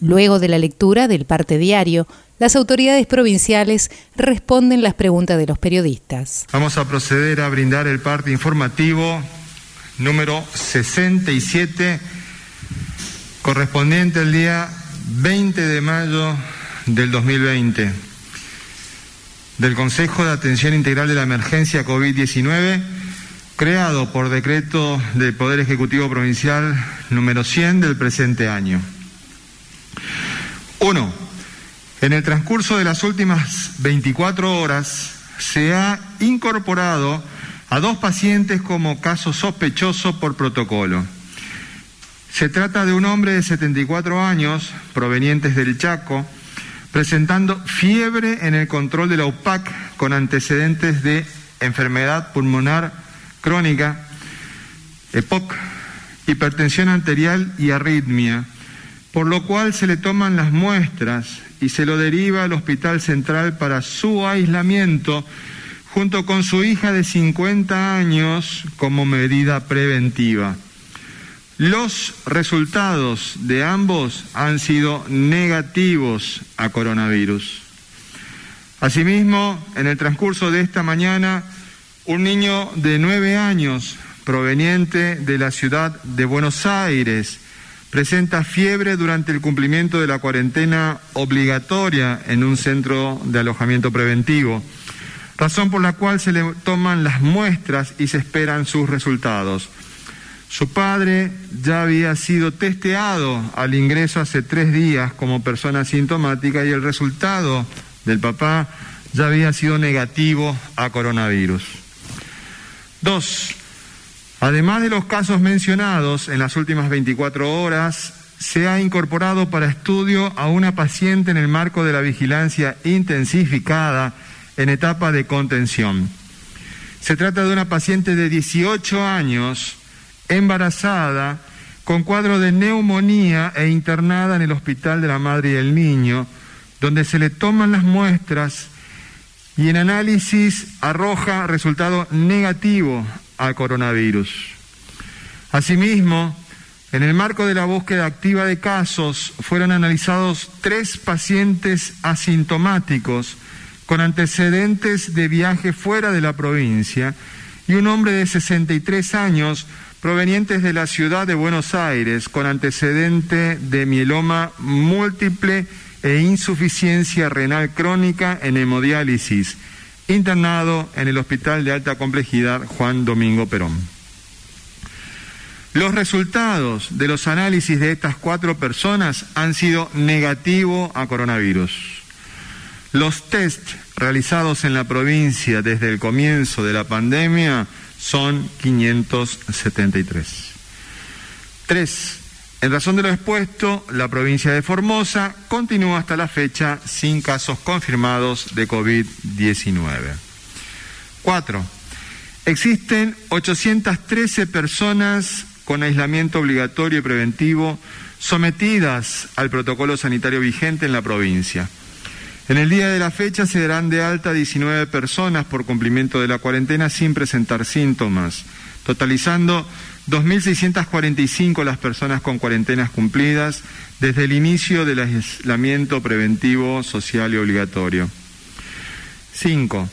Luego de la lectura del parte diario, las autoridades provinciales responden las preguntas de los periodistas. Vamos a proceder a brindar el parte informativo número 67, correspondiente al día 20 de mayo del 2020, del Consejo de Atención Integral de la Emergencia COVID-19, creado por decreto del Poder Ejecutivo Provincial número 100 del presente año. Uno, en el transcurso de las últimas 24 horas se ha incorporado a dos pacientes como caso sospechoso por protocolo. Se trata de un hombre de 74 años, provenientes del Chaco, presentando fiebre en el control de la UPAC con antecedentes de enfermedad pulmonar crónica, EPOC, hipertensión arterial y arritmia, por lo cual se le toman las muestras y se lo deriva al Hospital Central para su aislamiento junto con su hija de 50 años como medida preventiva. Los resultados de ambos han sido negativos a coronavirus. Asimismo, en el transcurso de esta mañana, un niño de nueve años proveniente de la ciudad de Buenos Aires presenta fiebre durante el cumplimiento de la cuarentena obligatoria en un centro de alojamiento preventivo razón por la cual se le toman las muestras y se esperan sus resultados. Su padre ya había sido testeado al ingreso hace tres días como persona sintomática y el resultado del papá ya había sido negativo a coronavirus. Dos, además de los casos mencionados en las últimas 24 horas, se ha incorporado para estudio a una paciente en el marco de la vigilancia intensificada en etapa de contención. Se trata de una paciente de 18 años, embarazada, con cuadro de neumonía e internada en el Hospital de la Madre y el Niño, donde se le toman las muestras y en análisis arroja resultado negativo al coronavirus. Asimismo, en el marco de la búsqueda activa de casos, fueron analizados tres pacientes asintomáticos con antecedentes de viaje fuera de la provincia, y un hombre de 63 años provenientes de la ciudad de Buenos Aires, con antecedente de mieloma múltiple e insuficiencia renal crónica en hemodiálisis, internado en el Hospital de Alta Complejidad Juan Domingo Perón. Los resultados de los análisis de estas cuatro personas han sido negativos a coronavirus. Los test realizados en la provincia desde el comienzo de la pandemia son 573. Tres, en razón de lo expuesto, la provincia de Formosa continúa hasta la fecha sin casos confirmados de COVID-19. Cuatro, existen 813 personas con aislamiento obligatorio y preventivo sometidas al protocolo sanitario vigente en la provincia. En el día de la fecha se darán de alta 19 personas por cumplimiento de la cuarentena sin presentar síntomas, totalizando 2.645 las personas con cuarentenas cumplidas desde el inicio del aislamiento preventivo social y obligatorio. 5.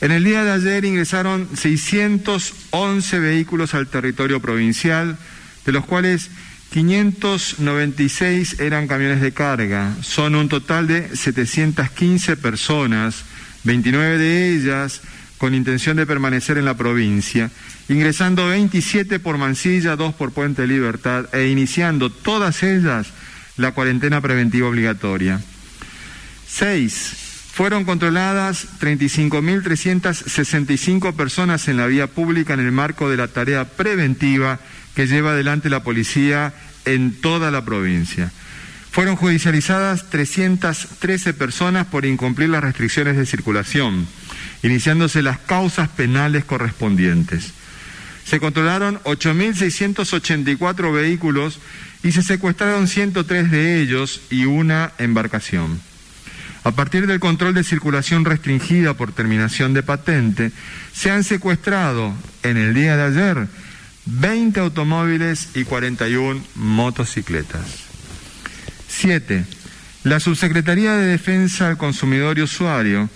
En el día de ayer ingresaron 611 vehículos al territorio provincial, de los cuales 596 eran camiones de carga. Son un total de 715 personas, 29 de ellas con intención de permanecer en la provincia, ingresando 27 por Mansilla, 2 por Puente Libertad e iniciando todas ellas la cuarentena preventiva obligatoria. 6. Fueron controladas 35.365 personas en la vía pública en el marco de la tarea preventiva que lleva adelante la policía en toda la provincia. Fueron judicializadas 313 personas por incumplir las restricciones de circulación, iniciándose las causas penales correspondientes. Se controlaron 8.684 vehículos y se secuestraron 103 de ellos y una embarcación. A partir del control de circulación restringida por terminación de patente, se han secuestrado en el día de ayer 20 automóviles y 41 motocicletas. 7. La Subsecretaría de Defensa al Consumidor y Usuario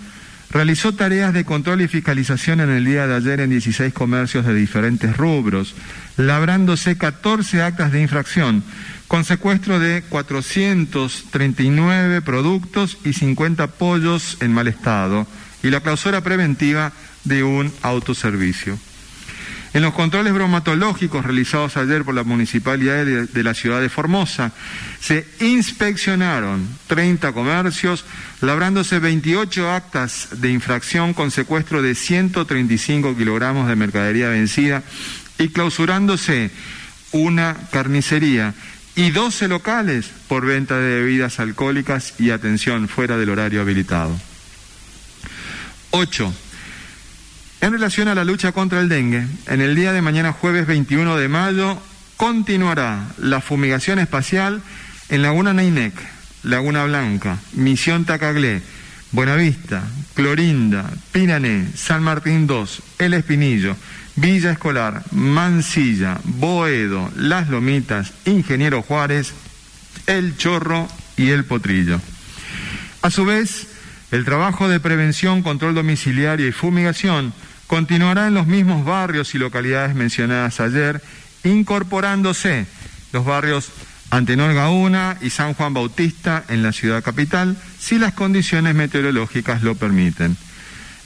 realizó tareas de control y fiscalización en el día de ayer en 16 comercios de diferentes rubros, labrándose 14 actas de infracción, con secuestro de 439 productos y 50 pollos en mal estado, y la clausura preventiva de un autoservicio. En los controles bromatológicos realizados ayer por la Municipalidad de, la ciudad de Formosa, se inspeccionaron 30 comercios, labrándose 28 actas de infracción con secuestro de 135 kilogramos de mercadería vencida y clausurándose una carnicería y 12 locales por venta de bebidas alcohólicas y atención fuera del horario habilitado. 8. En relación a la lucha contra el dengue, en el día de mañana jueves 21 de mayo continuará la fumigación espacial en Laguna Neinec, Laguna Blanca, Misión Tacaglé, Buenavista, Clorinda, Pinané, San Martín II, El Espinillo, Villa Escolar, Mansilla, Boedo, Las Lomitas, Ingeniero Juárez, El Chorro y El Potrillo. A su vez, el trabajo de prevención, control domiciliario y fumigación continuará en los mismos barrios y localidades mencionadas ayer, incorporándose los barrios Antenor Gauna y San Juan Bautista en la ciudad capital, si las condiciones meteorológicas lo permiten.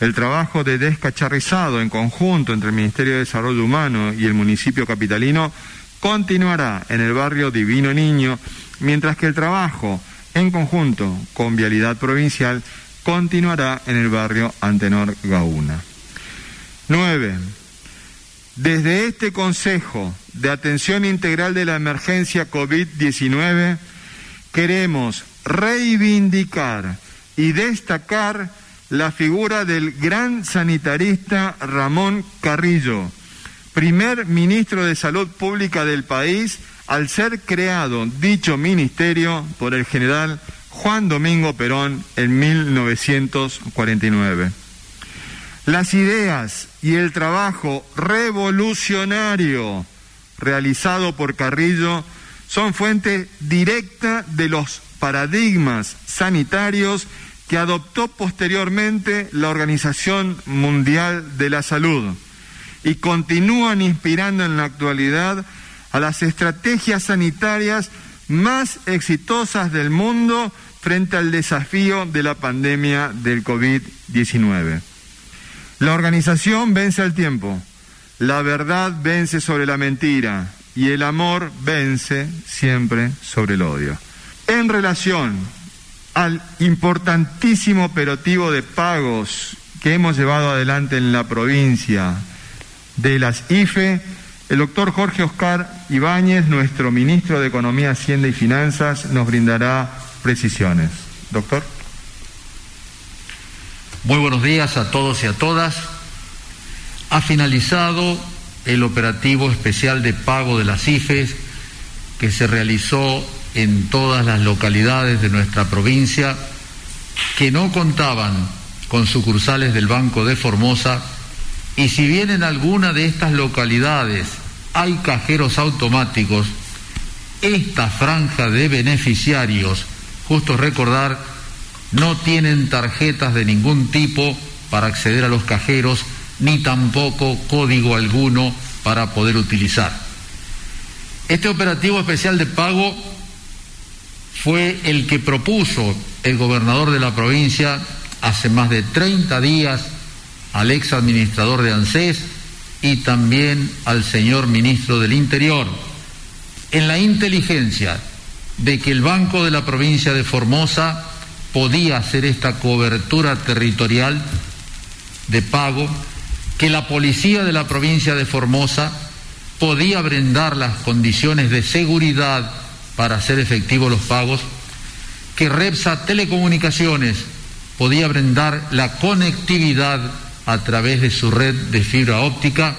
El trabajo de descacharrizado en conjunto entre el Ministerio de Desarrollo Humano y el municipio capitalino continuará en el barrio Divino Niño, mientras que el trabajo en conjunto con Vialidad Provincial continuará en el barrio Antenor Gauna. 9. Desde este Consejo de Atención Integral de la Emergencia COVID-19 queremos reivindicar y destacar la figura del gran sanitarista Ramón Carrillo, primer ministro de Salud Pública del país al ser creado dicho ministerio por el general Juan Domingo Perón en 1949. Las ideas y el trabajo revolucionario realizado por Carrillo son fuente directa de los paradigmas sanitarios que adoptó posteriormente la Organización Mundial de la Salud y continúan inspirando en la actualidad a las estrategias sanitarias más exitosas del mundo frente al desafío de la pandemia del COVID-19. La organización vence al tiempo, la verdad vence sobre la mentira y el amor vence siempre sobre el odio. En relación al importantísimo operativo de pagos que hemos llevado adelante en la provincia de las IFE, el doctor Jorge Oscar Ibáñez, nuestro ministro de Economía, Hacienda y Finanzas, nos brindará precisiones. Doctor. Muy buenos días a todos y a todas. Ha finalizado el operativo especial de pago de las IFES que se realizó en todas las localidades de nuestra provincia que no contaban con sucursales del Banco de Formosa y si bien en alguna de estas localidades hay cajeros automáticos, esta franja de beneficiarios, justo recordar, no tienen tarjetas de ningún tipo para acceder a los cajeros, ni tampoco código alguno para poder utilizar. Este operativo especial de pago fue el que propuso el gobernador de la provincia hace más de 30 días al ex administrador de ANSES y también al señor ministro del Interior, en la inteligencia de que el Banco de la provincia de Formosa podía hacer esta cobertura territorial de pago, que la policía de la provincia de Formosa podía brindar las condiciones de seguridad para hacer efectivos los pagos que Repsa Telecomunicaciones podía brindar la conectividad a través de su red de fibra óptica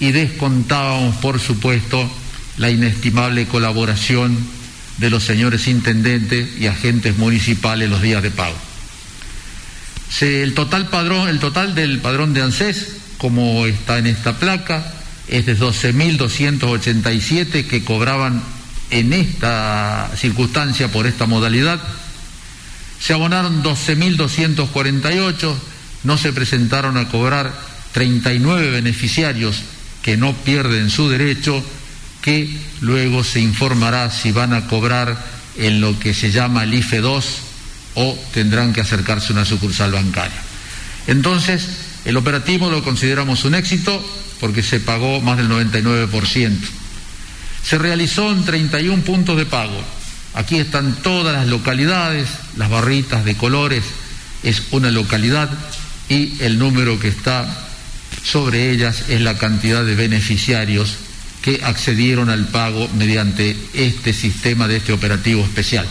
y descontábamos, por supuesto, la inestimable colaboración de los señores intendentes y agentes municipales los días de pago. el, total padrón, el total del padrón de ANSES, como está en esta placa, es de 12.287 que cobraban en esta circunstancia por esta modalidad. Se abonaron 12.248, no se presentaron a cobrar 39 beneficiarios que no pierden su derecho, que luego se informará si van a cobrar en lo que se llama el IFE 2 o tendrán que acercarse a una sucursal bancaria. Entonces, el operativo lo consideramos un éxito porque se pagó más del 99%. Se realizó en 31 puntos de pago. Aquí están todas las localidades, las barritas de colores es una localidad y el número que está sobre ellas es la cantidad de beneficiarios que accedieron al pago mediante este sistema de este operativo especial.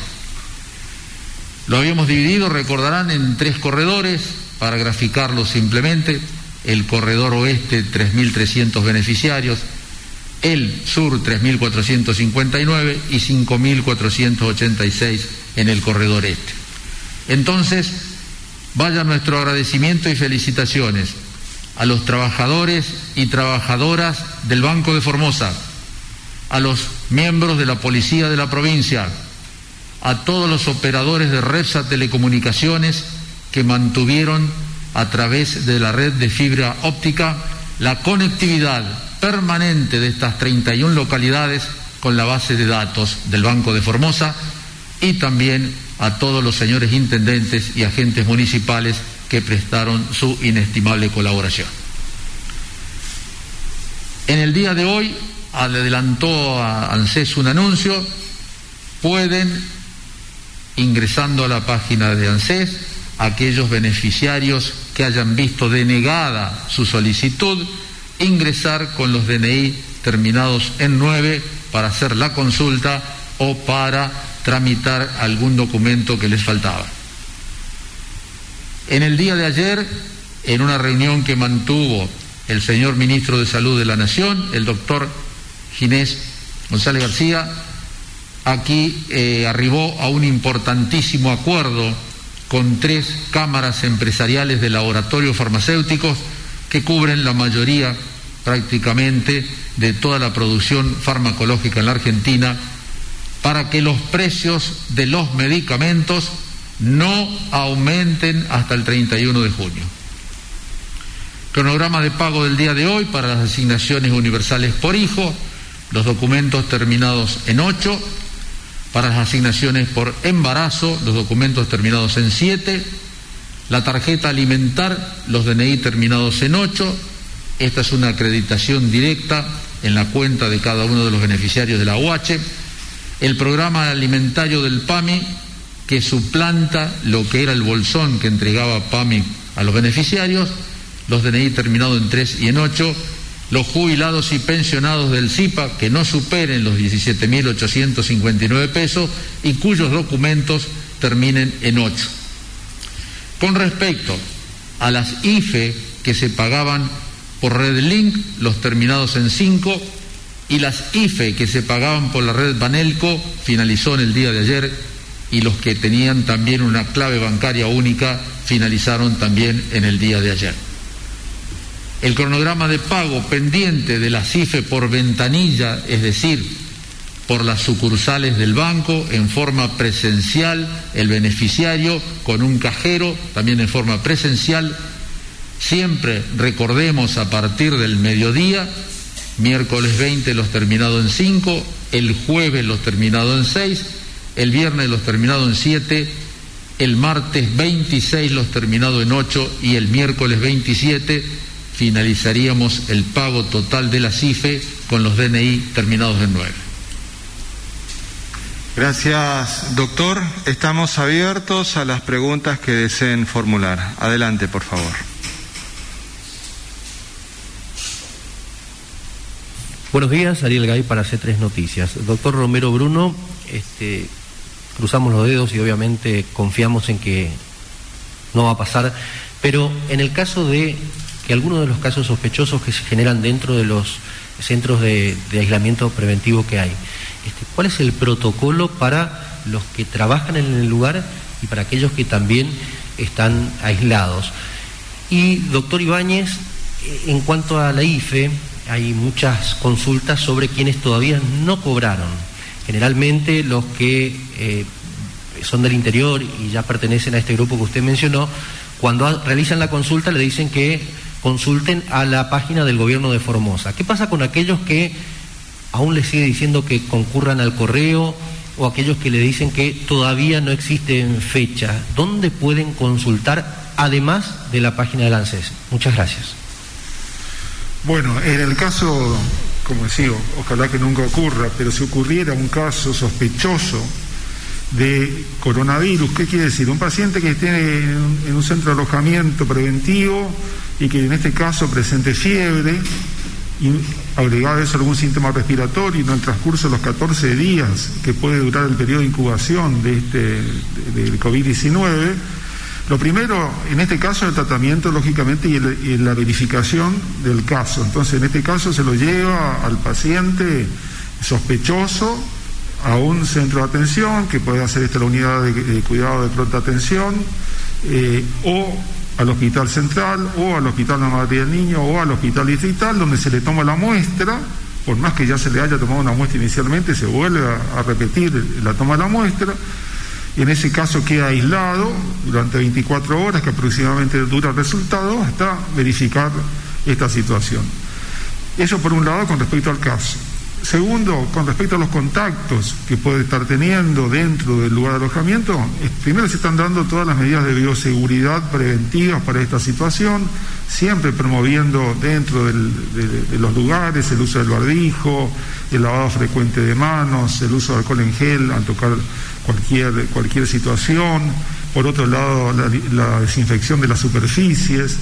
Lo habíamos dividido, recordarán, en tres corredores, para graficarlo simplemente, el corredor oeste 3.300 beneficiarios, el sur 3.459 y 5.486 en el corredor este. Entonces, vaya nuestro agradecimiento y felicitaciones a los trabajadores y trabajadoras del Banco de Formosa, a los miembros de la Policía de la provincia, a todos los operadores de Repsa Telecomunicaciones que mantuvieron a través de la red de fibra óptica la conectividad permanente de estas 31 localidades con la base de datos del Banco de Formosa y también a todos los señores intendentes y agentes municipales que prestaron su inestimable colaboración. En el día de hoy adelantó a ANSES un anuncio, pueden, ingresando a la página de ANSES, aquellos beneficiarios que hayan visto denegada su solicitud, ingresar con los DNI terminados en 9 para hacer la consulta o para tramitar algún documento que les faltaba. En el día de ayer, en una reunión que mantuvo el señor ministro de Salud de la Nación, el doctor Ginés González García, aquí eh, arribó a un importantísimo acuerdo con tres cámaras empresariales de laboratorios farmacéuticos que cubren la mayoría prácticamente de toda la producción farmacológica en la Argentina para que los precios de los medicamentos no aumenten hasta el 31 de junio. Cronograma de pago del día de hoy para las asignaciones universales por hijo, los documentos terminados en 8, para las asignaciones por embarazo, los documentos terminados en 7, la tarjeta alimentar, los DNI terminados en 8, esta es una acreditación directa en la cuenta de cada uno de los beneficiarios de la UH, el programa alimentario del PAMI, que suplanta lo que era el bolsón que entregaba PAMI a los beneficiarios, los DNI terminados en 3 y en 8, los jubilados y pensionados del CIPA que no superen los 17.859 pesos y cuyos documentos terminen en 8. Con respecto a las IFE que se pagaban por Red Link, los terminados en 5, y las IFE que se pagaban por la red Banelco, finalizó en el día de ayer, y los que tenían también una clave bancaria única, finalizaron también en el día de ayer. El cronograma de pago pendiente de la CIFE por ventanilla, es decir, por las sucursales del banco en forma presencial, el beneficiario con un cajero, también en forma presencial, siempre recordemos a partir del mediodía, miércoles 20 los terminados en 5, el jueves los terminados en 6, el viernes los terminados en 7, el martes 26 los terminados en 8 y el miércoles 27 finalizaríamos el pago total de la CIFE con los DNI terminados en 9. Gracias, doctor. Estamos abiertos a las preguntas que deseen formular. Adelante, por favor. Buenos días, Ariel Gay para C3 Noticias. Doctor Romero Bruno, este, cruzamos los dedos y obviamente confiamos en que no va a pasar, pero en el caso de que algunos de los casos sospechosos que se generan dentro de los centros de, aislamiento preventivo que hay, este, ¿cuál es el protocolo para los que trabajan en el lugar y para aquellos que también están aislados? Y, doctor Ibáñez, eh, en cuanto a la IFE, hay muchas consultas sobre quienes todavía no cobraron. Generalmente los que eh, son del interior y ya pertenecen a este grupo que usted mencionó, cuando realizan la consulta le dicen que consulten a la página del gobierno de Formosa. ¿Qué pasa con aquellos que aún les sigue diciendo que concurran al correo o aquellos que le dicen que todavía no existen fecha? ¿Dónde pueden consultar además de la página del ANSES? Muchas gracias. Bueno, en el caso, como decía, ojalá que nunca ocurra, pero si ocurriera un caso sospechoso de coronavirus, ¿qué quiere decir? Un paciente que esté en un centro de alojamiento preventivo y que en este caso presente fiebre y agregado a eso algún síntoma respiratorio en el transcurso de los 14 días que puede durar el periodo de incubación de este, del COVID-19, lo primero, en este caso, el tratamiento, lógicamente, y, la verificación del caso. Entonces, en este caso se lo lleva al paciente sospechoso a un centro de atención, que puede hacer esta la unidad de, cuidado de pronta atención, eh, o al hospital central, o al hospital de la madre del niño, o al hospital distrital, donde se le toma la muestra, por más que ya se le haya tomado una muestra inicialmente, se vuelve a repetir la toma de la muestra y en ese caso queda aislado durante 24 horas, que aproximadamente dura el resultado, hasta verificar esta situación. Eso por un lado con respecto al caso. Segundo, con respecto a los contactos que puede estar teniendo dentro del lugar de alojamiento, primero se están dando todas las medidas de bioseguridad preventivas para esta situación, siempre promoviendo dentro de, los lugares el uso del barbijo, el lavado frecuente de manos, el uso de alcohol en gel al tocar cualquier, cualquier situación, por otro lado la, desinfección de las superficies,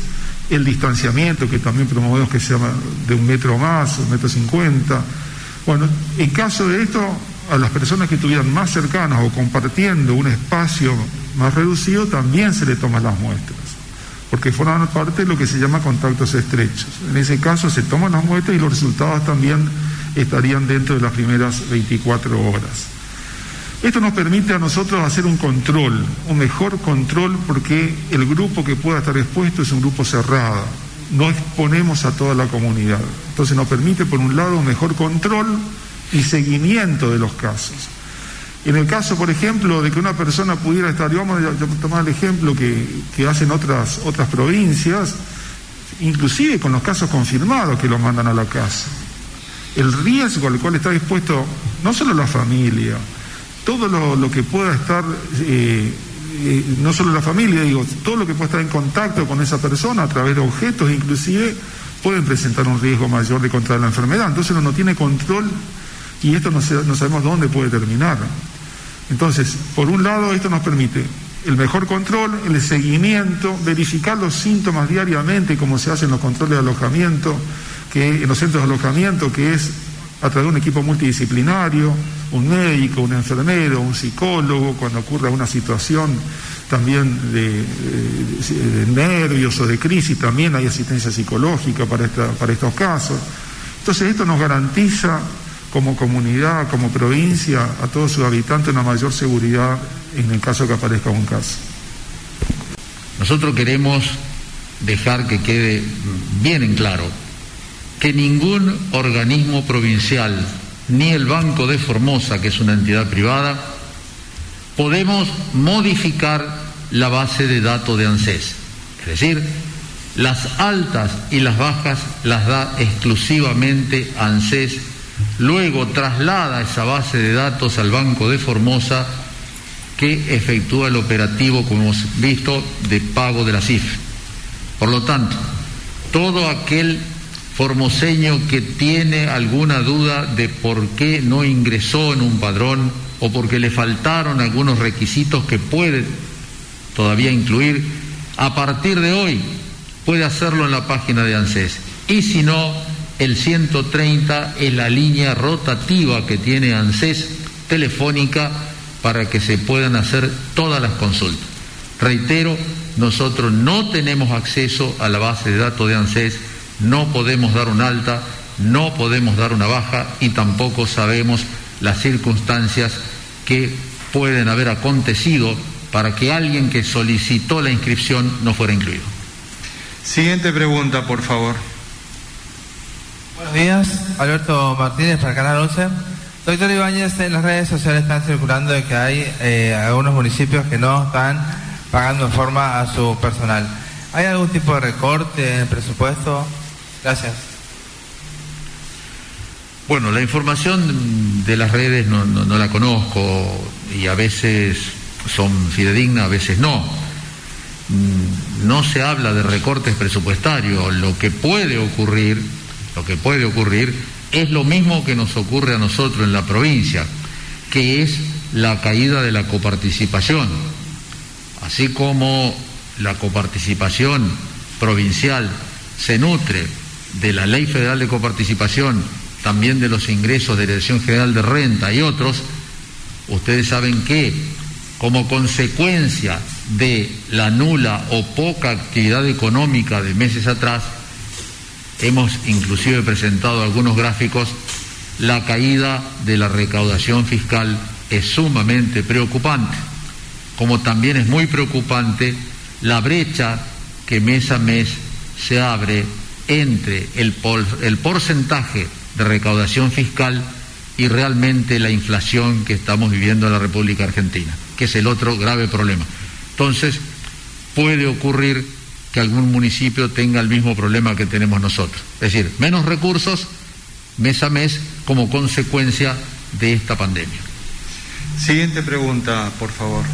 el distanciamiento que también promovemos que sea de un metro más, un metro cincuenta. Bueno, en caso de esto, a las personas que estuvieran más cercanas o compartiendo un espacio más reducido, también se le toman las muestras, porque forman parte de lo que se llama contactos estrechos. En ese caso se toman las muestras y los resultados también estarían dentro de las primeras 24 horas. Esto nos permite a nosotros hacer un control, un mejor control, porque el grupo que pueda estar expuesto es un grupo cerrado. No exponemos a toda la comunidad. Entonces nos permite, por un lado, un mejor control y seguimiento de los casos. En el caso, por ejemplo, de que una persona pudiera estar, y vamos a tomar el ejemplo que, que hacen otras, otras provincias, inclusive con los casos confirmados que los mandan a la casa. El riesgo al cual está expuesto no solo la familia, todo lo, que pueda estar, eh, eh, no solo la familia, digo, todo lo que pueda estar en contacto con esa persona a través de objetos inclusive, pueden presentar un riesgo mayor de contraer la enfermedad. Entonces uno no tiene control y esto no, sabemos dónde puede terminar. Entonces, por un lado, esto nos permite el mejor control, el seguimiento, verificar los síntomas diariamente, como se hace en los controles de alojamiento, que en los centros de alojamiento, que es a través de un equipo multidisciplinario, un médico, un enfermero, un psicólogo, cuando ocurra una situación también de, nervios o de crisis, también hay asistencia psicológica para, para estos casos. Entonces esto nos garantiza como comunidad, como provincia, a todos sus habitantes una mayor seguridad en el caso que aparezca un caso. Nosotros queremos dejar que quede bien en claro que ningún organismo provincial, ni el Banco de Formosa, que es una entidad privada, podemos modificar la base de datos de ANSES. Es decir, las altas y las bajas las da exclusivamente ANSES, luego traslada esa base de datos al Banco de Formosa que efectúa el operativo, como hemos visto, de pago de la CIF. Por lo tanto, todo aquel formoseño que tiene alguna duda de por qué no ingresó en un padrón o porque le faltaron algunos requisitos que puede todavía incluir, a partir de hoy puede hacerlo en la página de ANSES. Y si no, el 130 es la línea rotativa que tiene ANSES telefónica para que se puedan hacer todas las consultas. Reitero, nosotros no tenemos acceso a la base de datos de ANSES, no podemos dar un alta, no podemos dar una baja y tampoco sabemos las circunstancias que pueden haber acontecido para que alguien que solicitó la inscripción no fuera incluido. Siguiente pregunta, por favor. Buenos días, Alberto Martínez para Canal 11. Doctor Ibáñez, en las redes sociales están circulando de que hay eh, algunos municipios que no están pagando en forma a su personal. ¿Hay algún tipo de recorte en el presupuesto? Gracias. Bueno, la información de las redes no, la conozco y a veces son fidedignas, a veces no. Mm, no se habla de recortes presupuestarios. Lo que puede ocurrir, lo que puede ocurrir es lo mismo que nos ocurre a nosotros en la provincia, que es la caída de la coparticipación. Así como la coparticipación provincial se nutre de la Ley Federal de Coparticipación también de los ingresos de Dirección General de Renta y otros, ustedes saben que como consecuencia de la nula o poca actividad económica de meses atrás, hemos inclusive presentado algunos gráficos, la caída de la recaudación fiscal es sumamente preocupante, como también es muy preocupante la brecha que mes a mes se abre entre el, el porcentaje de recaudación fiscal y realmente la inflación que estamos viviendo en la República Argentina, que es el otro grave problema. Entonces, puede ocurrir que algún municipio tenga el mismo problema que tenemos nosotros, es decir, menos recursos mes a mes como consecuencia de esta pandemia. Siguiente pregunta, por favor.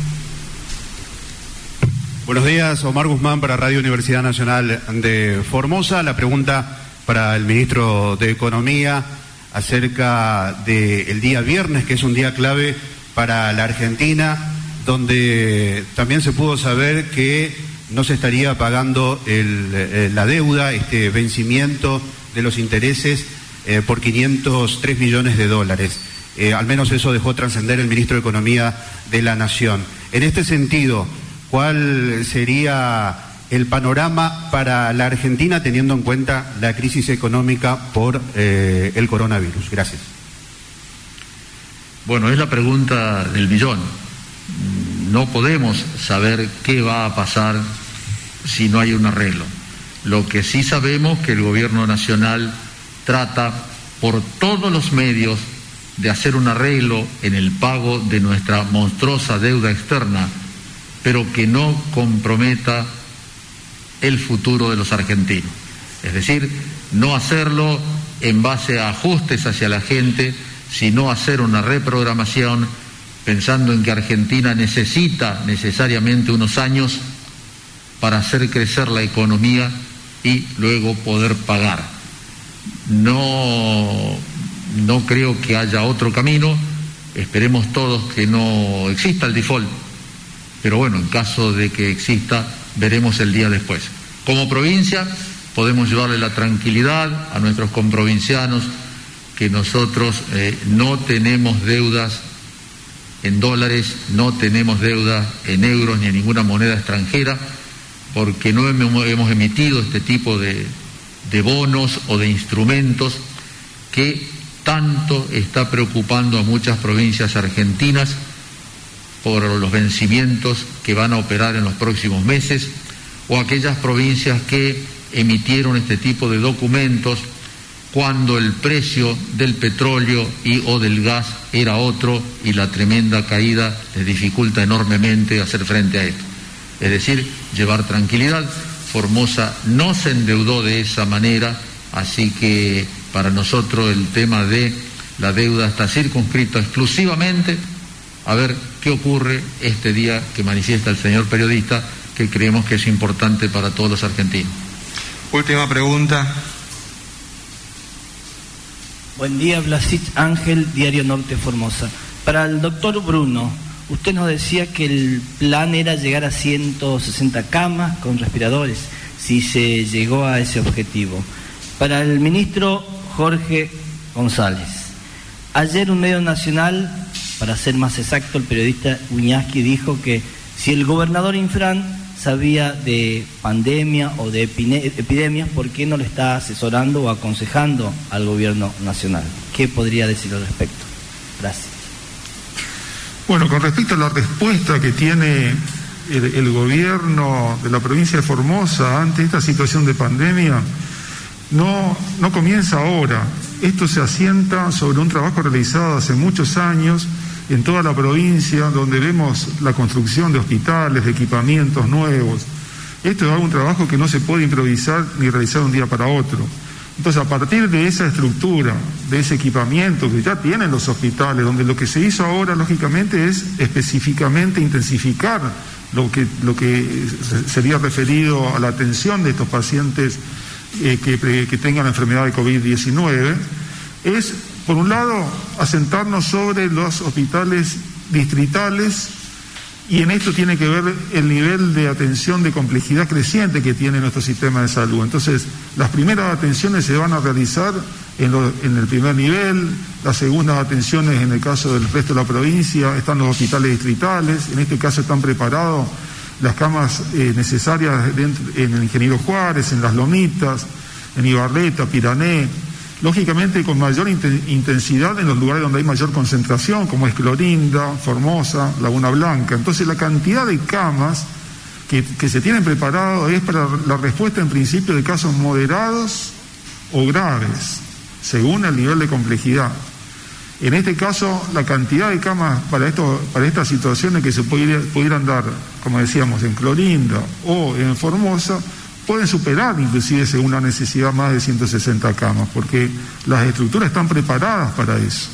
Buenos días, Omar Guzmán para Radio Universidad Nacional de Formosa. La pregunta para el ministro de Economía acerca del día viernes, que es un día clave para la Argentina, donde también se pudo saber que no se estaría pagando eh, la deuda, este vencimiento de los intereses eh, por 503 millones de dólares. Eh, al menos eso dejó trascender el ministro de Economía de la Nación. En este sentido, ¿cuál sería el panorama para la Argentina teniendo en cuenta la crisis económica por eh, el coronavirus? Gracias. Bueno, es la pregunta del millón. No podemos saber qué va a pasar si no hay un arreglo. Lo que sí sabemos que el gobierno nacional trata por todos los medios de hacer un arreglo en el pago de nuestra monstruosa deuda externa, pero que no comprometa el futuro de los argentinos. Es decir, no hacerlo en base a ajustes hacia la gente, sino hacer una reprogramación pensando en que Argentina necesita necesariamente unos años para hacer crecer la economía y luego poder pagar. No, no creo que haya otro camino, esperemos todos que no exista el default, pero bueno, en caso de que exista, veremos el día después. Como provincia podemos llevarle la tranquilidad a nuestros comprovincianos que nosotros eh, no tenemos deudas en dólares, no tenemos deudas en euros ni en ninguna moneda extranjera, porque no hemos emitido este tipo de, de bonos o de instrumentos que tanto está preocupando a muchas provincias argentinas por los vencimientos que van a operar en los próximos meses, o aquellas provincias que emitieron este tipo de documentos cuando el precio del petróleo y o del gas era otro y la tremenda caída les dificulta enormemente hacer frente a esto. Es decir, llevar tranquilidad. Formosa no se endeudó de esa manera, así que para nosotros el tema de la deuda está circunscrito exclusivamente a ver qué ocurre este día que manifiesta el señor periodista, que creemos que es importante para todos los argentinos. Última pregunta. Buen día, Blasit Ángel, Diario Norte Formosa. Para el doctor Bruno, usted nos decía que el plan era llegar a 160 camas con respiradores, si se llegó a ese objetivo. Para el ministro Jorge González, ayer un medio nacional Para ser más exacto, el periodista Uñaski dijo que si el gobernador Infran sabía de pandemia o de epidemias, ¿por qué no le está asesorando o aconsejando al gobierno nacional? ¿Qué podría decir al respecto? Gracias. Bueno, con respecto a la respuesta que tiene el, gobierno de la provincia de Formosa ante esta situación de pandemia, no, no comienza ahora. Esto se asienta sobre un trabajo realizado hace muchos años en toda la provincia, donde vemos la construcción de hospitales, de equipamientos nuevos. Esto es un trabajo que no se puede improvisar ni realizar un día para otro. Entonces, a partir de esa estructura, de ese equipamiento que ya tienen los hospitales, donde lo que se hizo ahora, lógicamente, es específicamente intensificar lo que, lo que sería referido a la atención de estos pacientes eh, que, que tengan la enfermedad de COVID-19, es por un lado, asentarnos sobre los hospitales distritales y en esto tiene que ver el nivel de atención de complejidad creciente que tiene nuestro sistema de salud. Entonces, las primeras atenciones se van a realizar en, el primer nivel, las segundas atenciones en el caso del resto de la provincia, están los hospitales distritales, en este caso están preparados las camas eh, necesarias en el Ingeniero Juárez, en Las Lomitas, en Ibarreta, Pirané, lógicamente con mayor intensidad en los lugares donde hay mayor concentración, como es Clorinda, Formosa, Laguna Blanca. Entonces la cantidad de camas que, se tienen preparadas es para la respuesta en principio de casos moderados o graves, según el nivel de complejidad. En este caso, la cantidad de camas para, esto, para estas situaciones que se pudieran dar, como decíamos, en Clorinda o en Formosa, pueden superar inclusive según la necesidad más de 160 camas, porque las estructuras están preparadas para eso.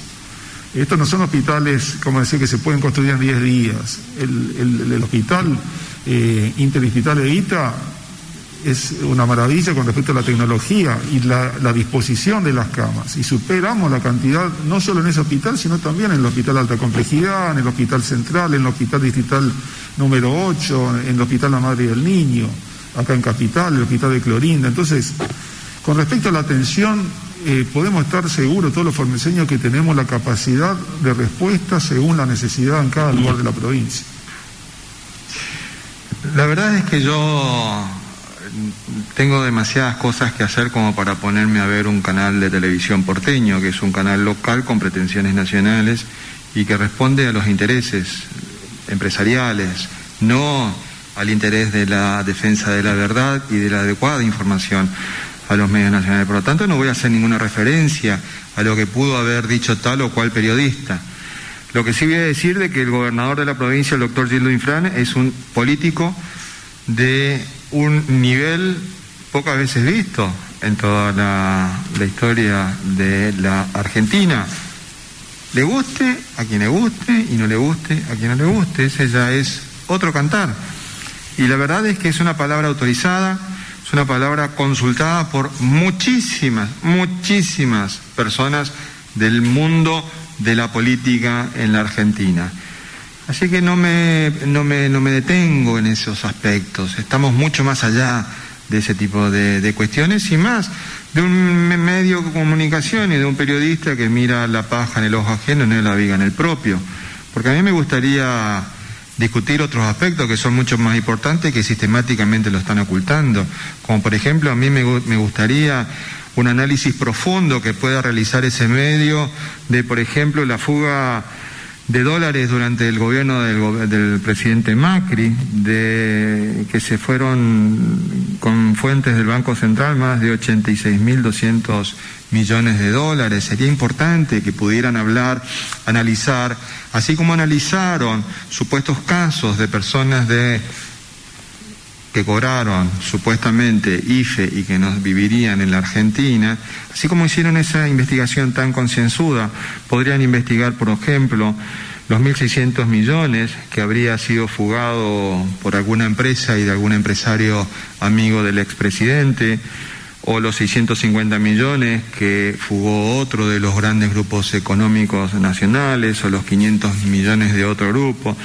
Estos no son hospitales, como decía, que se pueden construir en 10 días. El, hospital eh, interhospital de ITA es una maravilla con respecto a la tecnología y la, la, disposición de las camas. Y superamos la cantidad, no solo en ese hospital, sino también en el hospital de alta complejidad, en el hospital central, en el hospital distrital número 8, en el hospital La Madre del Niño acá en Capital, el hospital de Clorinda. Entonces, con respecto a la atención, eh, podemos estar seguros todos los formeseños que tenemos la capacidad de respuesta según la necesidad en cada lugar de la provincia. La verdad es que yo tengo demasiadas cosas que hacer como para ponerme a ver un canal de televisión porteño, que es un canal local con pretensiones nacionales y que responde a los intereses empresariales, no al interés de la defensa de la verdad y de la adecuada información a los medios nacionales. Por lo tanto, no voy a hacer ninguna referencia a lo que pudo haber dicho tal o cual periodista. Lo que sí voy a decir de que el gobernador de la provincia, el doctor Gildo Infran, es un político de un nivel pocas veces visto en toda la, la historia de la Argentina. Le guste a quien le guste y no le guste a quien no le guste. Ese ya es otro cantar. Y la verdad es que es una palabra autorizada, es una palabra consultada por muchísimas, muchísimas personas del mundo de la política en la Argentina. Así que no me, no me, no me detengo en esos aspectos. Estamos mucho más allá de ese tipo de, cuestiones y más de un medio de comunicación y de un periodista que mira la paja en el ojo ajeno y no la viga en el propio. Porque a mí me gustaría discutir otros aspectos que son mucho más importantes que sistemáticamente lo están ocultando. Como por ejemplo, a mí me, gustaría un análisis profundo que pueda realizar ese medio de, por ejemplo, la fuga de dólares durante el gobierno del, presidente Macri, de que se fueron con fuentes del Banco Central más de 86.200 millones de dólares. Sería importante que pudieran hablar, analizar, así como analizaron supuestos casos de personas de que cobraron supuestamente IFE y que nos vivirían en la Argentina, así como hicieron esa investigación tan concienzuda, podrían investigar, por ejemplo, los 1.600 millones que habría sido fugado por alguna empresa y de algún empresario amigo del expresidente, o los 650 millones que fugó otro de los grandes grupos económicos nacionales, o los 500 millones de otro grupo.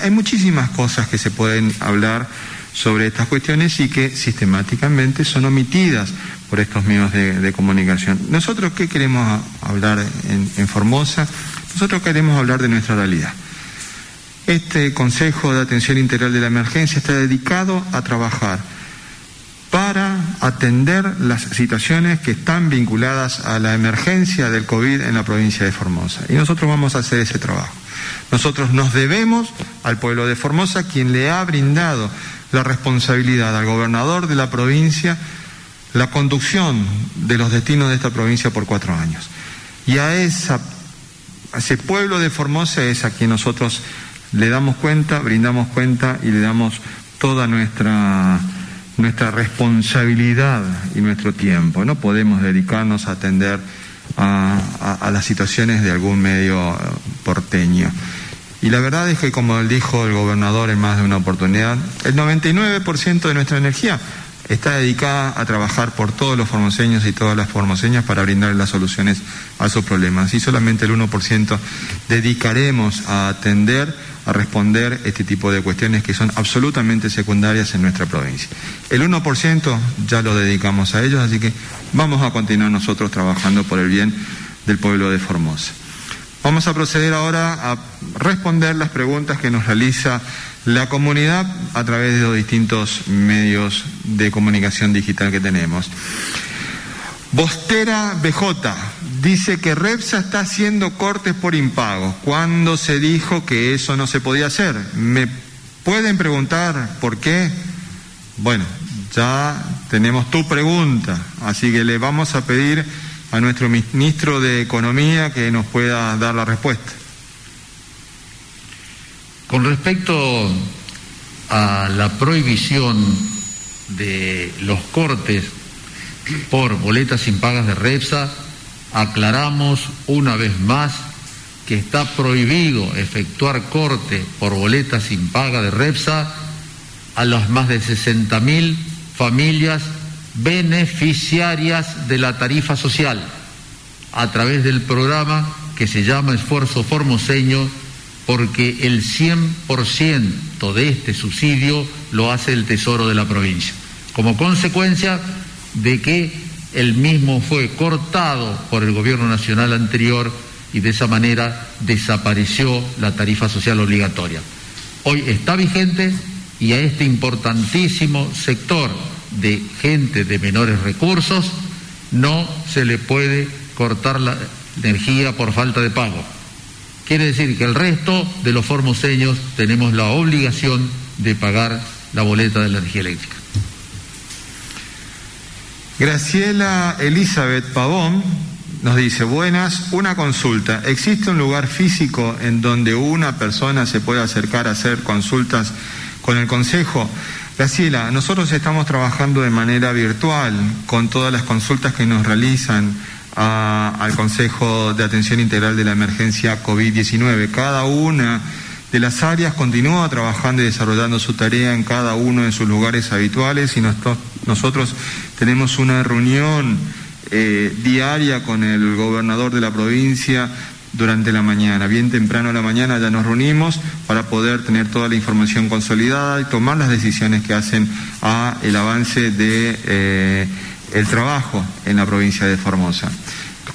hay muchísimas cosas que se pueden hablar sobre estas cuestiones y que sistemáticamente son omitidas por estos medios de, comunicación. Nosotros, ¿qué queremos hablar en Formosa? Nosotros queremos hablar de nuestra realidad. Este Consejo de Atención Integral de la Emergencia está dedicado a trabajar para atender las situaciones que están vinculadas a la emergencia del COVID en la provincia de Formosa. Y nosotros vamos a hacer ese trabajo. Nosotros nos debemos al pueblo de Formosa, quien le ha brindado la responsabilidad al gobernador de la provincia la conducción de los destinos de esta provincia por cuatro años. Y a, ese pueblo de Formosa es a quien nosotros le damos cuenta, brindamos cuenta y le damos toda nuestra, nuestra responsabilidad y nuestro tiempo. No podemos dedicarnos a atender a, las situaciones de algún medio porteño. Y la verdad es que, como dijo el gobernador en más de una oportunidad, el 99% de nuestra energía está dedicada a trabajar por todos los formoseños y todas las formoseñas para brindar las soluciones a sus problemas. Y solamente el 1% dedicaremos a atender a responder este tipo de cuestiones que son absolutamente secundarias en nuestra provincia. El 1% ya lo dedicamos a ellos, así que vamos a continuar nosotros trabajando por el bien del pueblo de Formosa. Vamos a proceder ahora a responder las preguntas que nos realiza la comunidad a través de los distintos medios de comunicación digital que tenemos. Bostera BJ dice que Repsa está haciendo cortes por impago. ¿Cuándo se dijo que eso no se podía hacer? ¿Me pueden preguntar por qué? Bueno, ya tenemos tu pregunta, así que le vamos a pedir a nuestro ministro de Economía que nos pueda dar la respuesta. Con respecto a la prohibición de los cortes por boletas impagas de Repsa, aclaramos una vez más que está prohibido efectuar corte por boletas impagas de Repsa a las más de 60.000 familias beneficiarias de la tarifa social a través del programa que se llama Esfuerzo Formoseño porque el 100% de este subsidio lo hace el Tesoro de la provincia. Como consecuencia, de que el mismo fue cortado por el gobierno nacional anterior y de esa manera desapareció la tarifa social obligatoria. Hoy está vigente y a este importantísimo sector de gente de menores recursos no se le puede cortar la energía por falta de pago. Quiere decir que el resto de los formoseños tenemos la obligación de pagar la boleta de la energía eléctrica. Graciela Elizabeth Pavón nos dice, buenas, una consulta. ¿Existe un lugar físico en donde una persona se pueda acercar a hacer consultas con el Consejo? Graciela, nosotros estamos trabajando de manera virtual con todas las consultas que nos realizan al Consejo de Atención Integral de la Emergencia COVID-19. Cada una de las áreas continúa trabajando y desarrollando su tarea en cada uno de sus lugares habituales y nosotros tenemos una reunión eh, diaria con el gobernador de la provincia durante la mañana. Bien temprano a la mañana ya nos reunimos para poder tener toda la información consolidada y tomar las decisiones que hacen a el avance de eh, el trabajo en la provincia de Formosa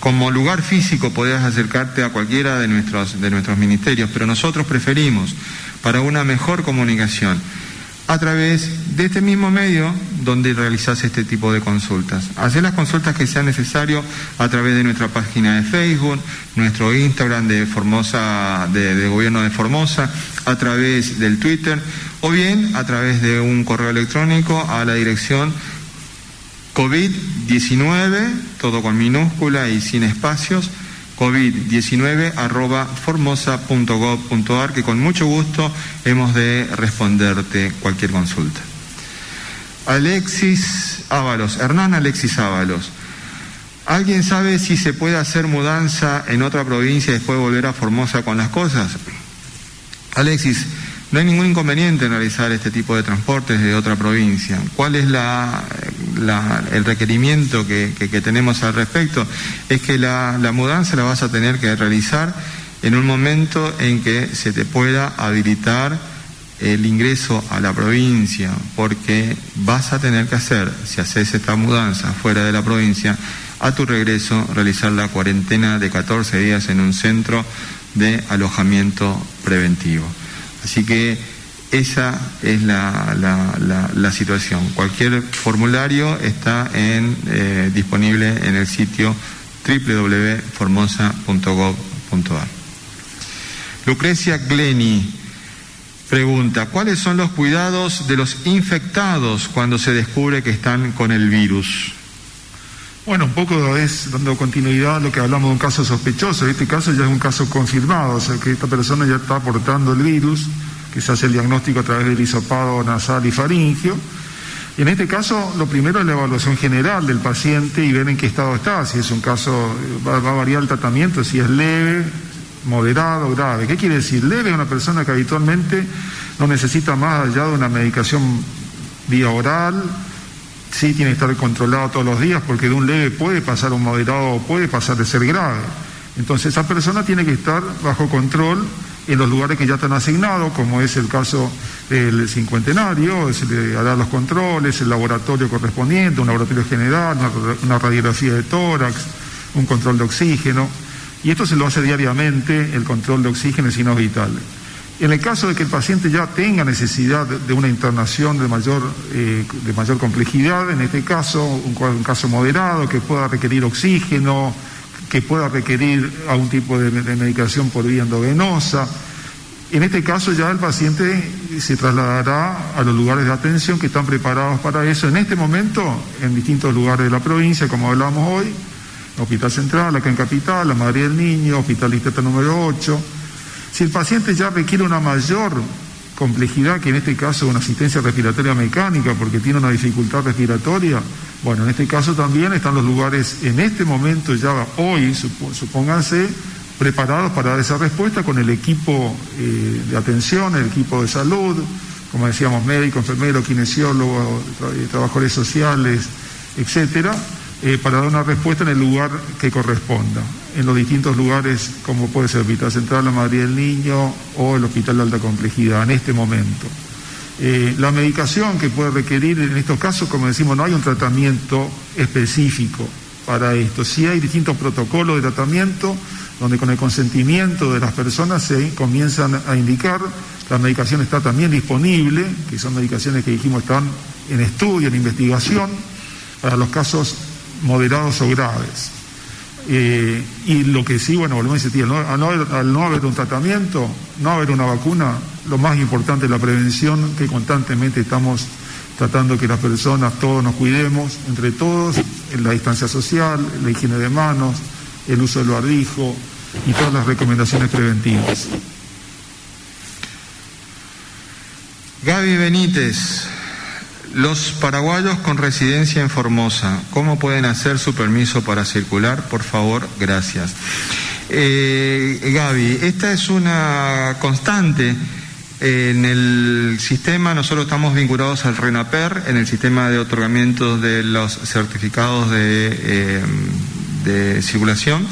como lugar físico podés acercarte a cualquiera de nuestros, de nuestros ministerios, pero nosotros preferimos, para una mejor comunicación, a través de este mismo medio donde realizás este tipo de consultas. Hacer las consultas que sean necesario a través de nuestra página de Facebook, nuestro Instagram de Formosa, de, Gobierno de Formosa, a través del Twitter o bien a través de un correo electrónico a la dirección COVID-19, todo con minúscula y sin espacios, COVID-19 arroba formosa.gov.ar, que con mucho gusto hemos de responderte cualquier consulta. Alexis Ábalos, Hernán Alexis Ábalos. ¿Alguien sabe si se puede hacer mudanza en otra provincia y después volver a Formosa con las cosas? Alexis, no hay ningún inconveniente en realizar este tipo de transportes de otra provincia. ¿Cuál es el requerimiento que, tenemos al respecto? Es que la, mudanza la vas a tener que realizar en un momento en que se te pueda habilitar el ingreso a la provincia, porque vas a tener que hacer, si haces esta mudanza fuera de la provincia, a tu regreso realizar la cuarentena de 14 días en un centro de alojamiento preventivo. Así que esa es la, situación. Cualquier formulario está en, eh, disponible en el sitio www.formosa.gov.ar. Lucrecia Gleni pregunta, ¿cuáles son los cuidados de los infectados cuando se descubre que están con el virus? Bueno, un poco es dando continuidad a lo que hablamos de un caso sospechoso. Este caso ya es un caso confirmado, o sea que esta persona ya está portando el virus que se hace el diagnóstico a través del hisopado nasal y faringio. Y en este caso, lo primero es la evaluación general del paciente y ver en qué estado está. Si es un caso, va, a variar el tratamiento, si es leve, moderado, grave. ¿Qué quiere decir? Leve es una persona que habitualmente no necesita más allá de una medicación vía oral, sí tiene que estar controlado todos los días porque de un leve puede pasar a un moderado o puede pasar de ser grave. Entonces esa persona tiene que estar bajo control en los lugares que ya están asignados, como es el caso del cincuentenario, se le hará los controles, el laboratorio correspondiente, un laboratorio general, una, radiografía de tórax, un control de oxígeno, y esto se lo hace diariamente, el control de oxígeno y signos vitales. En el caso de que el paciente ya tenga necesidad de una internación de mayor, eh, de mayor complejidad, en este caso, un, caso moderado que pueda requerir oxígeno, que pueda requerir algún tipo de, medicación por vía endovenosa. En este caso ya el paciente se trasladará a los lugares de atención que están preparados para eso. En este momento, en distintos lugares de la provincia, como hablamos hoy, Hospital Central, acá en Capital, la Madre del Niño, Hospital Distrito número 8. Si el paciente ya requiere una mayor complejidad, que en este caso una asistencia respiratoria mecánica, porque tiene una dificultad respiratoria, bueno, en este caso también están los lugares en este momento, ya hoy, supónganse, preparados para dar esa respuesta con el equipo eh, de atención, el equipo de salud, como decíamos, médico, enfermero, kinesiólogo, eh, trabajadores sociales, etcétera, eh, para dar una respuesta en el lugar que corresponda, en los distintos lugares, como puede ser Hospital Central, la Madrid del Niño o el Hospital de Alta Complejidad, en este momento. Eh, la medicación que puede requerir en estos casos, como decimos, no hay un tratamiento específico para esto. Sí hay distintos protocolos de tratamiento donde con el consentimiento de las personas se comienzan a indicar. La medicación está también disponible, que son medicaciones que dijimos están en estudio, en investigación, para los casos moderados o graves. Eh, y lo que sí, bueno, volvemos a insistir, al no, haber, un tratamiento, no haber una vacuna, lo más importante es la prevención, que constantemente estamos tratando que las personas, todos nos cuidemos, entre todos, en la distancia social, la higiene de manos, el uso del barbijo y todas las recomendaciones preventivas. Gaby Benítez, los paraguayos con residencia en Formosa, ¿cómo pueden hacer su permiso para circular? Por favor, gracias. Eh, Gaby, esta es una constante. En el sistema nosotros estamos vinculados al RENAPER, en el sistema de otorgamiento de los certificados de, eh, circulación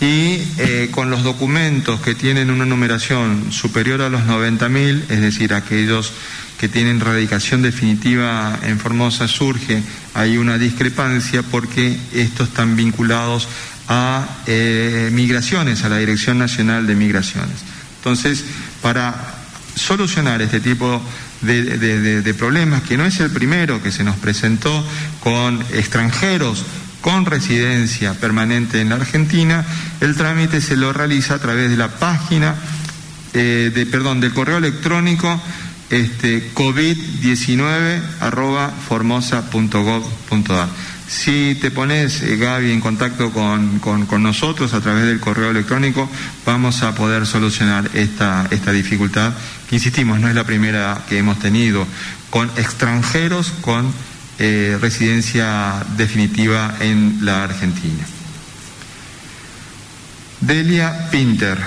y eh, con los documentos que tienen una numeración superior a los 90.000, es decir, aquellos que tienen radicación definitiva en Formosa surge hay una discrepancia porque estos están vinculados a eh, migraciones, a la Dirección Nacional de Migraciones. Entonces, para solucionar este tipo de, problemas, que no es el primero que se nos presentó con extranjeros con residencia permanente en la Argentina, el trámite se lo realiza a través de la página, eh, de, perdón, del correo electrónico este, covid19 arroba formosa.gov.ar. Si te pones, eh, Gaby, en contacto con, con, nosotros a través del correo electrónico, vamos a poder solucionar esta, esta dificultad, que insistimos, no es la primera que hemos tenido, con extranjeros con eh, residencia definitiva en la Argentina. Delia Pinter.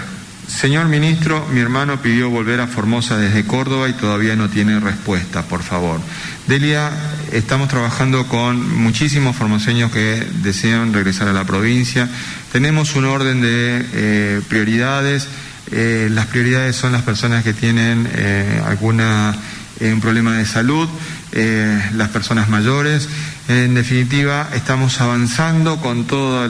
Señor ministro, mi hermano pidió volver a Formosa desde Córdoba y todavía no tiene respuesta, por favor. Delia, estamos trabajando con muchísimos formoseños que desean regresar a la provincia. Tenemos un orden de eh, prioridades. eh, las prioridades son las personas que tienen eh, alguna un problema de salud, las personas mayores. En definitiva, estamos avanzando con todos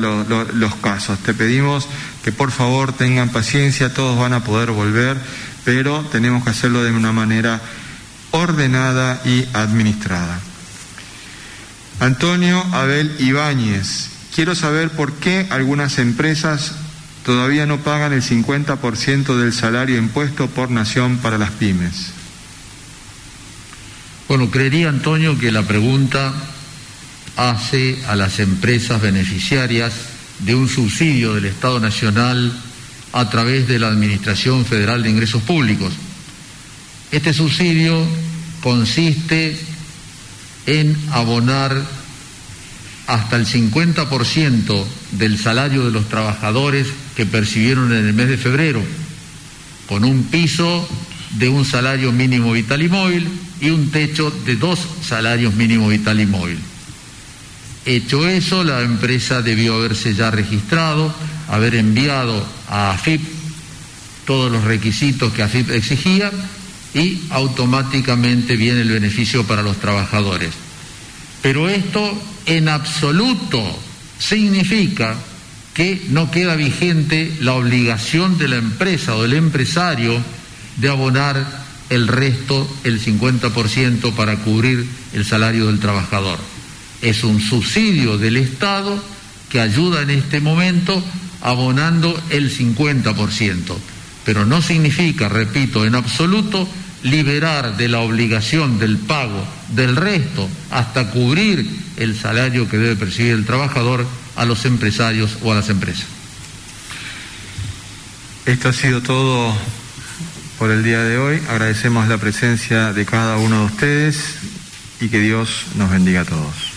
los casos. Te pedimos que por favor tengan paciencia, todos van a poder volver, pero tenemos que hacerlo de una manera ordenada y administrada. Antonio Abel Ibáñez, quiero saber por qué algunas empresas todavía no pagan el 50% del salario impuesto por nación para las pymes. Bueno, creería Antonio que la pregunta hace a las empresas beneficiarias de un subsidio del Estado Nacional a través de la Administración Federal de Ingresos Públicos. Este subsidio consiste en abonar hasta el 50% del salario de los trabajadores que percibieron en el mes de febrero, con un piso de un salario mínimo vital y móvil y un techo de dos salarios mínimo vital y móvil. Hecho eso, la empresa debió haberse ya registrado, haber enviado a AFIP todos los requisitos que AFIP exigía y automáticamente viene el beneficio para los trabajadores. Pero esto en absoluto significa que no queda vigente la obligación de la empresa o del empresario de abonar el resto, el 50%, para cubrir el salario del trabajador. Es un subsidio del Estado que ayuda en este momento abonando el 50%, pero no significa, repito, en absoluto liberar de la obligación del pago del resto hasta cubrir el salario que debe percibir el trabajador a los empresarios o a las empresas. Esto ha sido todo por el día de hoy. Agradecemos la presencia de cada uno de ustedes y que Dios nos bendiga a todos.